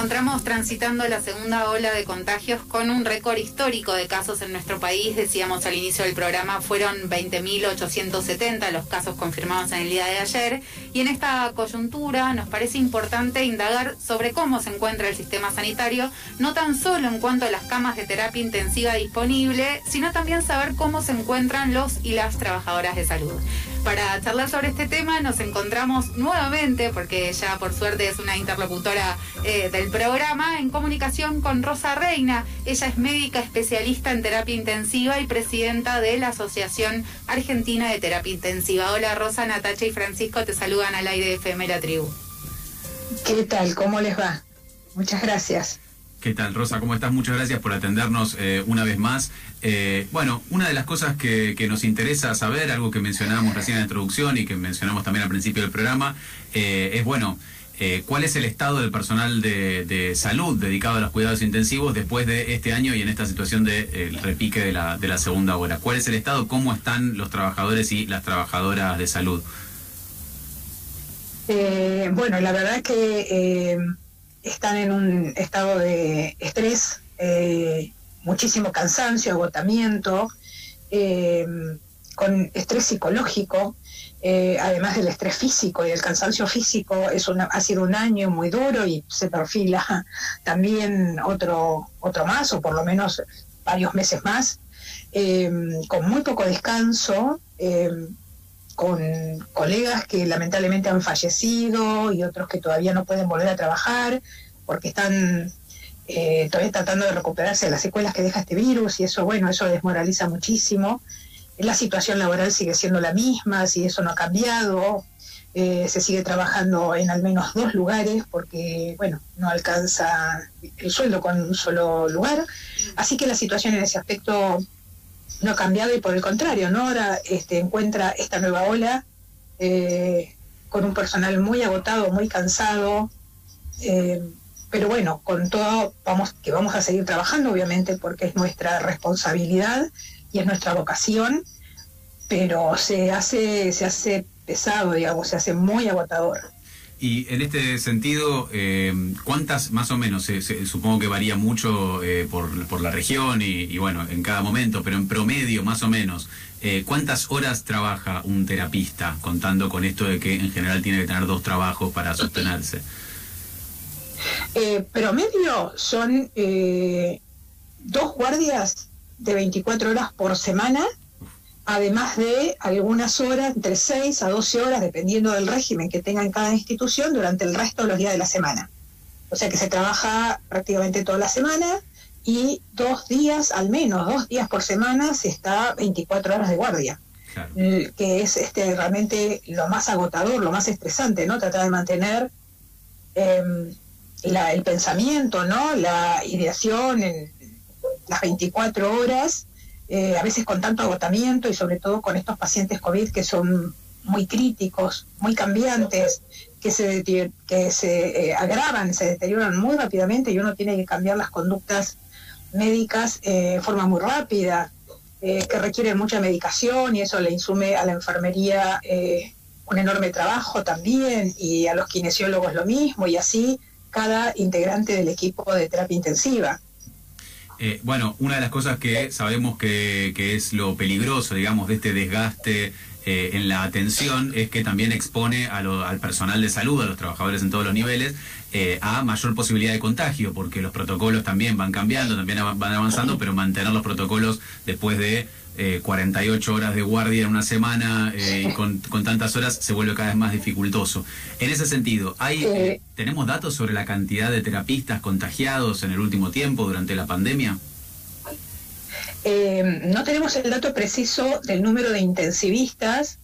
encontramos transitando la segunda ola de contagios con un récord histórico de casos en nuestro país. Decíamos al inicio del programa, fueron 20.870 los casos confirmados en el día de ayer. Y en esta coyuntura nos parece importante indagar sobre cómo se encuentra el sistema sanitario, no tan solo en cuanto a las camas de terapia intensiva disponibles, sino también saber cómo se encuentran los y las trabajadoras de salud. Para charlar sobre este tema nos encontramos nuevamente, porque ya por suerte es una interlocutora eh, del programa, en comunicación con Rosa Reina. Ella es médica especialista en terapia intensiva y presidenta de la Asociación Argentina de Terapia Intensiva. Hola Rosa, Natacha y Francisco te saludan al aire de FM Tribu. ¿Qué tal? ¿Cómo les va? Muchas gracias. ¿Qué tal, Rosa? ¿Cómo estás? Muchas gracias por atendernos eh, una vez más. Eh, bueno, una de las cosas que, nos interesa saber, algo que mencionábamos recién en la introducción y que mencionamos también al principio del programa, eh, es, bueno, ¿cuál es el estado del personal de, salud dedicado a los cuidados intensivos después de este año y en esta situación de repique de la, de la segunda hora? ¿Cuál es el estado? ¿Cómo están los trabajadores y las trabajadoras de salud? bueno, la verdad es que están en un estado de estrés, eh, muchísimo cansancio, agotamiento, eh, con estrés psicológico, eh, además del estrés físico y el cansancio físico, es ha sido un año muy duro y se perfila también otro, otro más, o por lo menos varios meses más, con muy poco descanso con colegas que lamentablemente han fallecido y otros que todavía no pueden volver a trabajar porque están eh, todavía tratando de recuperarse de las secuelas que deja este virus y eso, bueno, eso desmoraliza muchísimo. La situación laboral sigue siendo la misma, si eso no ha cambiado, eh, se sigue trabajando en al menos dos lugares porque, bueno, no alcanza el sueldo con un solo lugar. Así que la situación en ese aspecto no ha cambiado y por el contrario, ¿no? Ahora este, encuentra esta nueva ola eh, con un personal muy agotado, muy cansado, eh, pero bueno, con todo vamos que vamos a seguir trabajando, obviamente, porque es nuestra responsabilidad y es nuestra vocación, pero se hace, se hace pesado, digamos, se hace muy agotador. Y en este sentido, eh, ¿cuántas más o menos? supongo que varía mucho eh, por, por, la región y, bueno, en cada momento, pero en promedio más o menos, eh, ¿cuántas horas trabaja un terapista contando con esto de que en general tiene que tener dos trabajos para sostenerse? promedio son dos guardias de 24 horas por semana además de algunas horas, entre 6 a 12 horas, dependiendo del régimen que tenga en cada institución, durante el resto de los días de la semana. O sea que se trabaja prácticamente toda la semana y dos días, al menos dos días por semana, se está 24 horas de guardia. que es este realmente lo más agotador, lo más estresante, ¿no? Tratar de mantener em, el pensamiento, ¿no? La ideación en las 24 horas eh, a veces con tanto agotamiento y sobre todo con estos pacientes COVID que son muy críticos, muy cambiantes, que se, que se eh, agravan, se deterioran muy rápidamente y uno tiene que cambiar las conductas médicas eh, de forma muy rápida, que requieren mucha medicación y eso le insume a la enfermería un enorme trabajo también y a los kinesiólogos lo mismo y así cada integrante del equipo de terapia intensiva. Eh, bueno, una de las cosas que sabemos que, es lo peligroso, digamos, de este desgaste eh, en la atención es que también expone al personal de salud, a los trabajadores en todos los niveles, eh, a mayor posibilidad de contagio, porque los protocolos también van cambiando, también van avanzando, pero mantener los protocolos después de 48 horas de guardia en una semana y con, con, tantas horas se vuelve cada vez más dificultoso. En ese sentido, hay ¿tenemos datos sobre la cantidad de terapistas contagiados en el último tiempo durante la pandemia? Eh, no tenemos el dato preciso del número de intensivistas,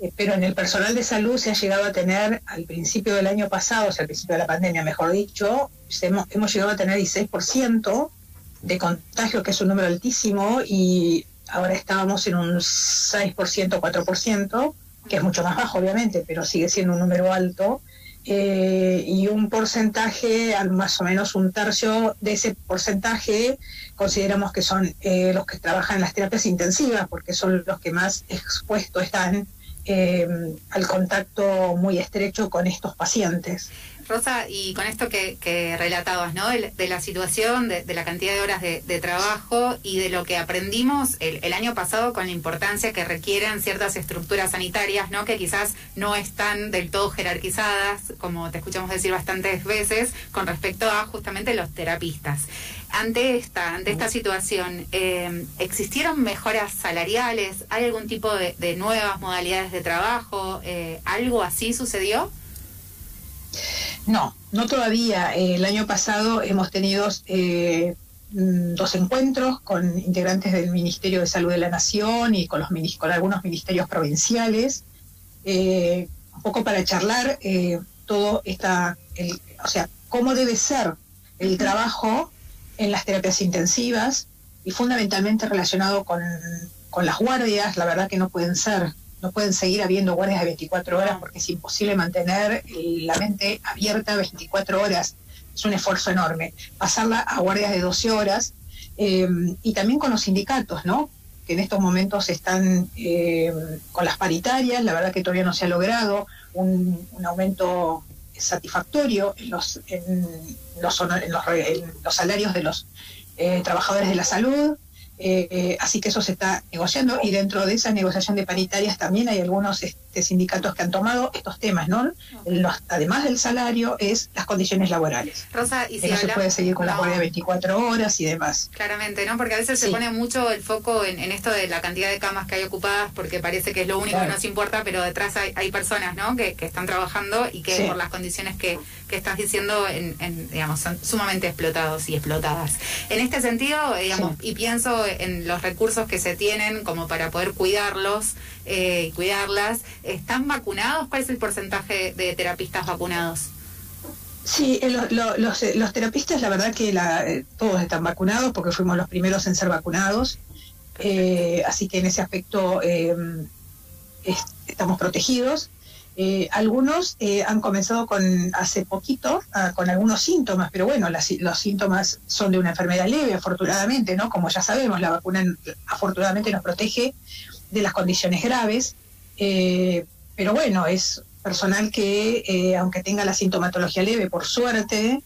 eh, pero en el personal de salud se ha llegado a tener al principio del año pasado, o sea, al principio de la pandemia, mejor dicho, hemos, hemos llegado a tener 16% de contagio, que es un número altísimo, y ahora estábamos en un 6%, 4%, que es mucho más bajo, obviamente, pero sigue siendo un número alto. Eh, y un porcentaje, más o menos un tercio de ese porcentaje, consideramos que son eh, los que trabajan en las terapias intensivas, porque son los que más expuestos están eh, al contacto muy estrecho con estos pacientes. Rosa, y con esto que, relatabas, ¿no? De, la situación, de, la cantidad de horas de, trabajo y de lo que aprendimos el, año pasado con la importancia que requieren ciertas estructuras sanitarias, ¿no? Que quizás no están del todo jerarquizadas, como te escuchamos decir bastantes veces, con respecto a justamente los terapistas. Ante esta, ante esta situación, eh, ¿existieron mejoras salariales? ¿Hay algún tipo de, nuevas modalidades de trabajo? Eh, ¿Algo así sucedió? No, no todavía. el año pasado hemos tenido eh, mm, dos encuentros con integrantes del Ministerio de Salud de la Nación y con, los, con algunos ministerios provinciales, eh, un poco para charlar eh, todo esta, o sea, cómo debe ser el trabajo en las terapias intensivas y fundamentalmente relacionado con, con las guardias, la verdad que no pueden ser no pueden seguir habiendo guardias de 24 horas porque es imposible mantener la mente abierta 24 horas. Es un esfuerzo enorme. Pasarla a guardias de 12 horas eh, y también con los sindicatos, ¿no? que en estos momentos están eh, con las paritarias, la verdad que todavía no se ha logrado un, aumento satisfactorio en los, en los, salarios de los eh, trabajadores de la salud, eh, así que eso se está negociando y dentro de esa negociación de paritarias también hay algunos este, sindicatos que han tomado estos temas, ¿no? además del salario, es las condiciones laborales. Rosa, y si no se puede seguir con la guardia de 24 horas y demás. Claramente, ¿no? Porque a veces se pone mucho el foco en, esto de la cantidad de camas que hay ocupadas porque parece que es lo único que nos importa, pero detrás hay, personas, ¿no? Que, están trabajando y que por las condiciones que, estás diciendo, en, digamos, son sumamente explotados y explotadas. En este sentido, digamos, y pienso en los recursos que se tienen como para poder cuidarlos eh, y cuidarlas. ¿Están vacunados? ¿Cuál es el porcentaje de terapistas vacunados? Sí, eh, los, eh, los, terapistas, la verdad que la, todos están vacunados porque fuimos los primeros en ser vacunados. así que en ese aspecto estamos protegidos. Eh, algunos eh, han comenzado con hace poquito ah, con algunos síntomas, pero bueno, los síntomas son de una enfermedad leve, afortunadamente, ¿no? Como ya sabemos, la vacuna afortunadamente nos protege de las condiciones graves, eh, pero bueno, es personal que, aunque tenga la sintomatología leve, por suerte,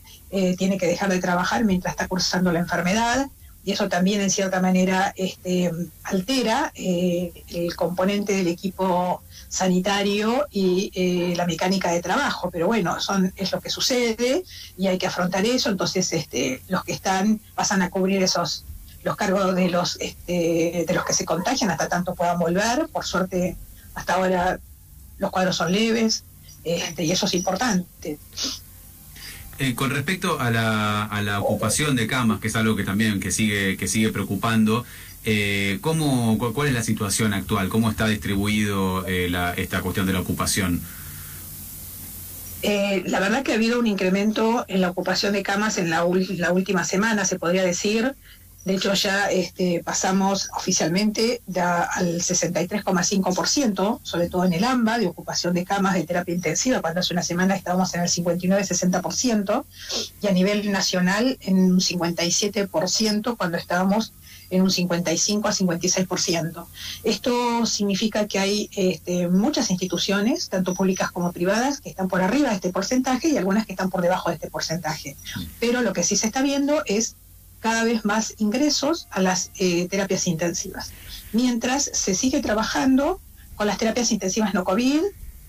tiene que dejar de trabajar mientras está cursando la enfermedad y eso también en cierta manera este, altera el componente del equipo sanitario y eh, la mecánica de trabajo, pero bueno, son, es lo que sucede y hay que afrontar eso, entonces este, los que están pasan a cubrir esos los cargos de los este, de los que se contagian hasta tanto puedan volver, por suerte hasta ahora los cuadros son leves y eso es importante. Eh, con respecto a la, a la ocupación de camas, que es algo que también que sigue que sigue preocupando, eh, ¿cómo, ¿Cuál es la situación actual? ¿Cómo está distribuido eh, esta cuestión de la ocupación? Eh, la verdad que ha habido un incremento en la ocupación de camas en la, última semana, se podría decir. De hecho, ya este, pasamos oficialmente ya al 63,5%, sobre todo en el AMBA, de ocupación de camas de terapia intensiva, cuando hace una semana estábamos en el 59-60%, y a nivel nacional en un 57% cuando estábamos en un 55 a 56%. Esto significa que hay este, muchas instituciones, tanto públicas como privadas, que están por arriba de este porcentaje y algunas que están por debajo de este porcentaje. Pero lo que sí se está viendo es cada vez más ingresos a las eh, terapias intensivas. Mientras se sigue trabajando con las terapias intensivas no COVID,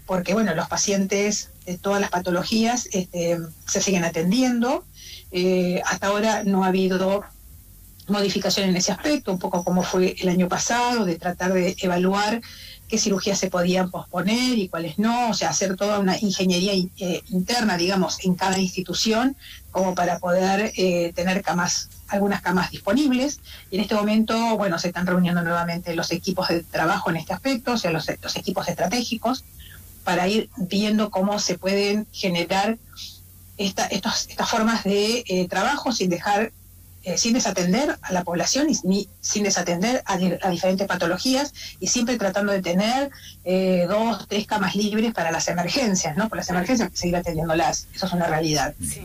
porque bueno, los pacientes de todas las patologías este, se siguen atendiendo. Eh, hasta ahora no ha habido modificación en ese aspecto, un poco como fue el año pasado, de tratar de evaluar qué cirugías se podían posponer y cuáles no, o sea, hacer toda una ingeniería eh, interna, digamos, en cada institución, como para poder eh, tener camas, algunas camas disponibles. Y en este momento, bueno, se están reuniendo nuevamente los equipos de trabajo en este aspecto, o sea, los, equipos estratégicos, para ir viendo cómo se pueden generar esta, estas formas de eh, trabajo sin dejar eh, sin desatender a la población y ni, sin desatender a, diferentes patologías y siempre tratando de tener eh, dos, tres camas libres para las emergencias, ¿no? Por las emergencias seguir atendiéndolas, eso es una realidad. Sí.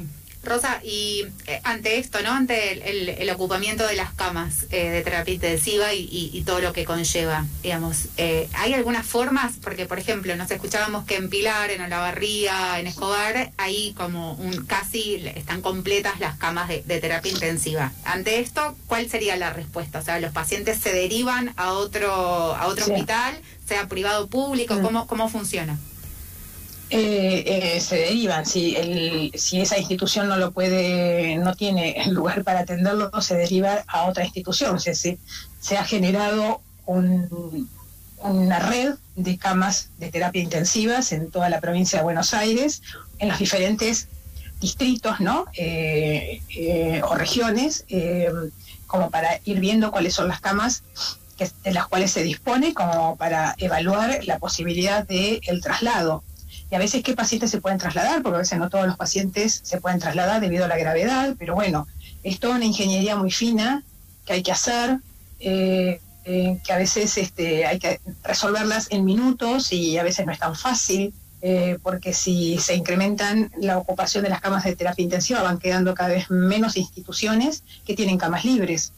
Rosa, y eh, ante esto, ¿no? Ante el, ocupamiento de las camas eh, de terapia intensiva y, todo lo que conlleva, digamos, eh, ¿hay algunas formas? Porque, por ejemplo, nos escuchábamos que en Pilar, en Olavarría, en Escobar, ahí como un casi están completas las camas de, terapia intensiva. Ante esto, ¿cuál sería la respuesta? O sea, ¿los pacientes se derivan a otro, a otro hospital, sea privado o público? ¿Cómo, ¿Cómo funciona? Eh, eh, se derivan. Si, esa institución no lo puede, no tiene lugar para atenderlo, se deriva a otra institución. O sea, se, ha generado una red de camas de terapia intensivas en toda la provincia de Buenos Aires, en los diferentes distritos. Eh, o regiones, como para ir viendo cuáles son las camas de las cuales se dispone, como para evaluar la posibilidad del el traslado y a veces qué pacientes se pueden trasladar, porque a veces no todos los pacientes se pueden trasladar debido a la gravedad, pero bueno, es toda una ingeniería muy fina que hay que hacer, eh, eh, que a veces este, hay que resolverlas en minutos y a veces no es tan fácil. Eh, porque si se incrementan la ocupación de las camas de terapia intensiva, van quedando cada vez menos instituciones que tienen camas libres.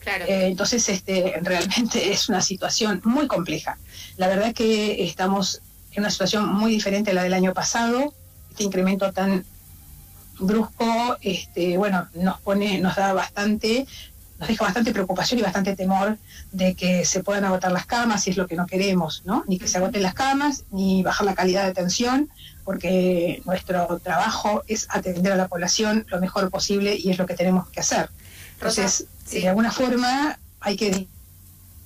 Claro. entonces, este, realmente es una situación muy compleja. La verdad que estamos en una situación muy diferente a la del año pasado. Este incremento tan brusco, este, bueno, nos pone, nos da bastante, nos deja bastante preocupación y bastante temor de que se puedan agotar las camas, y es lo que no queremos, ¿no? Ni que se agoten las camas, ni bajar la calidad de atención, porque nuestro trabajo es atender a la población lo mejor posible y es lo que tenemos que hacer. Entonces, de alguna forma hay que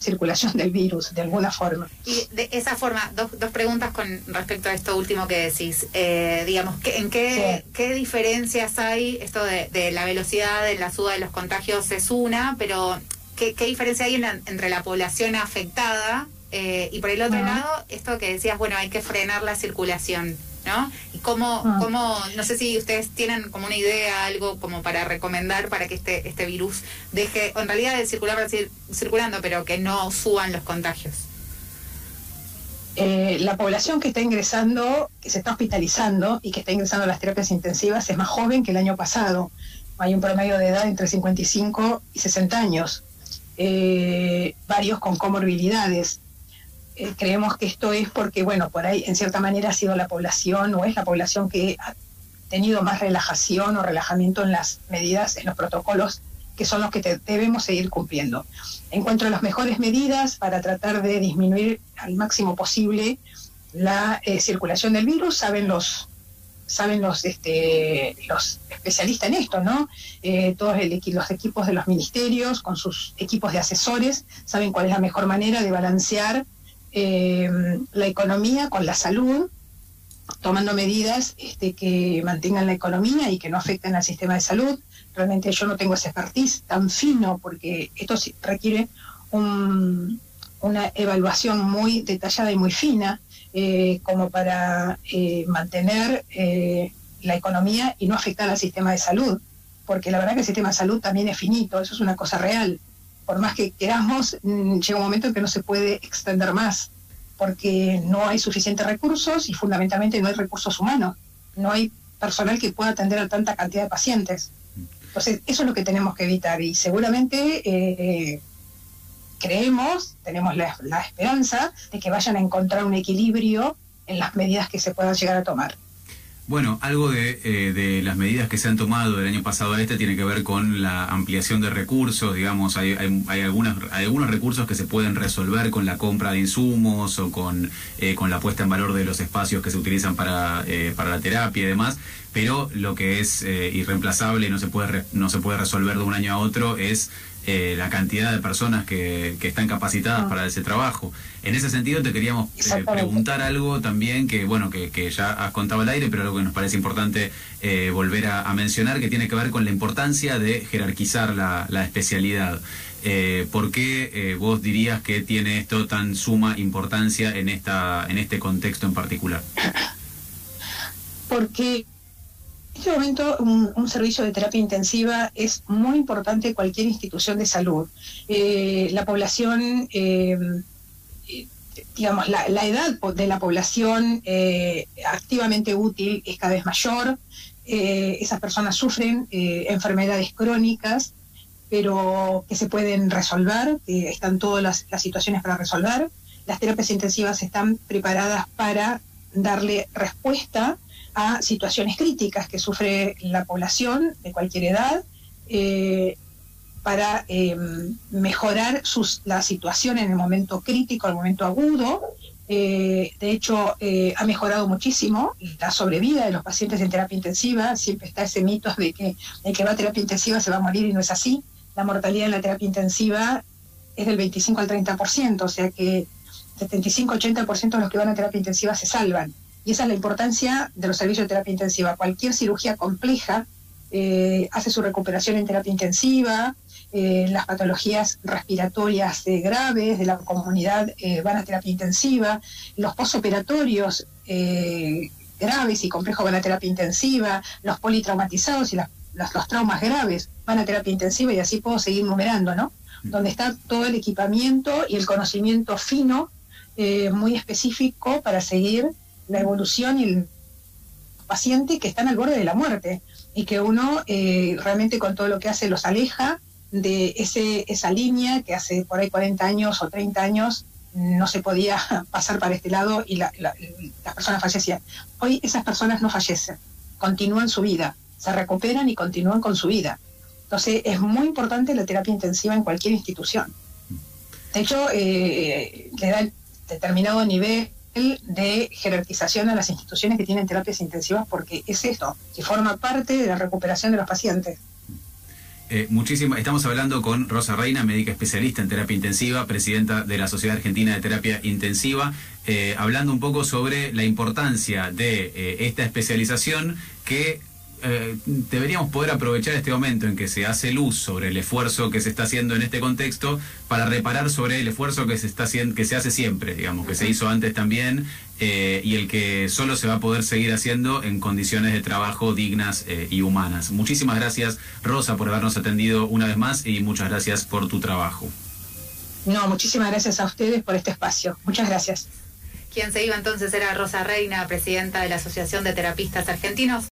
circulación del virus, de alguna forma. Y de esa forma, dos, dos preguntas con respecto a esto último que decís. Eh, digamos, ¿en qué, qué diferencias hay? Esto de, la velocidad de la suba de los contagios es una, pero ¿qué, qué diferencia hay entre la población afectada eh, y por el otro lado, esto que decías, bueno, hay que frenar la circulación? ¿no? Cómo, ah. cómo, no sé si ustedes tienen como una idea, algo como para recomendar para que este, este virus deje, en realidad de circular, circulando, pero que no suban los contagios. Eh, la población que está ingresando, que se está hospitalizando y que está ingresando a las terapias intensivas es más joven que el año pasado. Hay un promedio de edad entre 55 y 60 años, eh, varios con comorbilidades. Eh, creemos que esto es porque, bueno, por ahí en cierta manera ha sido la población o es la población que ha tenido más relajación o relajamiento en las medidas, en los protocolos que son los que debemos seguir cumpliendo. Encuentro las mejores medidas para tratar de disminuir al máximo posible la eh, circulación del virus, saben los saben los este, los especialistas en esto, ¿no? Eh, todos los equipos de los ministerios con sus equipos de asesores saben cuál es la mejor manera de balancear eh, la economía con la salud, tomando medidas este, que mantengan la economía y que no afecten al sistema de salud. Realmente yo no tengo ese expertise tan fino porque esto requiere una evaluación muy detallada y muy fina eh, como para eh, mantener la economía y no afectar al sistema de salud. Porque la verdad que el sistema de salud también es finito, eso es una cosa real por más que queramos, mm, llega un momento en que no se puede extender más, porque no hay suficientes recursos y fundamentalmente no hay recursos humanos, no hay personal que pueda atender a tanta cantidad de pacientes. Entonces, eso es lo que tenemos que evitar y seguramente eh, creemos, tenemos la, esperanza de que vayan a encontrar un equilibrio en las medidas que se puedan llegar a tomar. Bueno, algo eh, de, las medidas que se han tomado del año pasado a este tiene que ver con la ampliación de recursos, digamos, hay, hay, algunas, algunos recursos que se pueden resolver con la compra de insumos o con, eh, con la puesta en valor de los espacios que se utilizan para, eh, para la terapia y demás, pero lo que es irreemplazable y no se, puede no se puede resolver de un año a otro es eh, la cantidad de personas que, están capacitadas ah. para ese trabajo. En ese sentido te queríamos eh, preguntar algo también que bueno que, ya has contado al aire, pero algo que nos parece importante eh, volver a, mencionar que tiene que ver con la importancia de jerarquizar la, la especialidad. ¿Por qué vos dirías que tiene esto tan suma importancia en esta en este contexto en particular? Porque en este momento, un, servicio de terapia intensiva es muy importante en cualquier institución de salud. Eh, la población, eh, digamos, la, edad de la población eh, activamente útil es cada vez mayor. esas personas sufren enfermedades crónicas, pero que se pueden resolver, están todas las situaciones para resolver. Las terapias intensivas están preparadas para darle respuesta a situaciones críticas que sufre la población de cualquier edad eh, para eh, mejorar sus, la situación en el momento crítico, el momento agudo. Eh, de hecho, ha mejorado muchísimo la sobrevida de los pacientes en terapia intensiva. Siempre está ese mito de que el que va a terapia intensiva se va a morir y no es así. La mortalidad en la terapia intensiva es del 25 al 30%, o sea que 75-80% de los que van a terapia intensiva se salvan. Y esa es la importancia de los servicios de terapia intensiva. Cualquier cirugía compleja eh, hace su recuperación en terapia intensiva, eh, las patologías respiratorias eh, graves de la comunidad van a terapia intensiva, los posoperatorios graves y complejos van a terapia intensiva, los politraumatizados y los, traumas graves van a terapia intensiva y así puedo seguir numerando, ¿no? Mm. Donde está todo el equipamiento y el conocimiento fino, muy específico para seguir la evolución y el paciente que están al borde de la muerte y que uno eh, realmente con todo lo que hace los aleja de ese, esa línea que hace por ahí 40 años o 30 años no se podía pasar para este lado y las personas fallecían. Hoy esas personas no fallecen, continúan su vida, se recuperan y continúan con su vida. Entonces es muy importante la terapia intensiva en cualquier institución. De hecho, eh, le da determinado nivel de jerarquización a las instituciones que tienen terapias intensivas porque es esto, que forma parte de la recuperación de los pacientes. Eh, estamos hablando con Rosa Reina, médica especialista en terapia intensiva, presidenta de la Sociedad Argentina de Terapia Intensiva, eh, hablando un poco sobre la importancia de eh, esta especialización que eh, deberíamos poder aprovechar este momento en que se hace luz sobre el esfuerzo que se está haciendo en este contexto para reparar sobre el esfuerzo que se está haciendo, que se hace siempre, digamos, que se hizo antes también eh, y el que solo se va a poder seguir haciendo en condiciones de trabajo dignas eh, y humanas. Muchísimas gracias, Rosa, por habernos atendido una vez más y muchas gracias por tu trabajo. No, muchísimas gracias a ustedes por este espacio. Muchas gracias. Quien se iba entonces era Rosa Reina, presidenta de la Asociación de Terapistas Argentinos.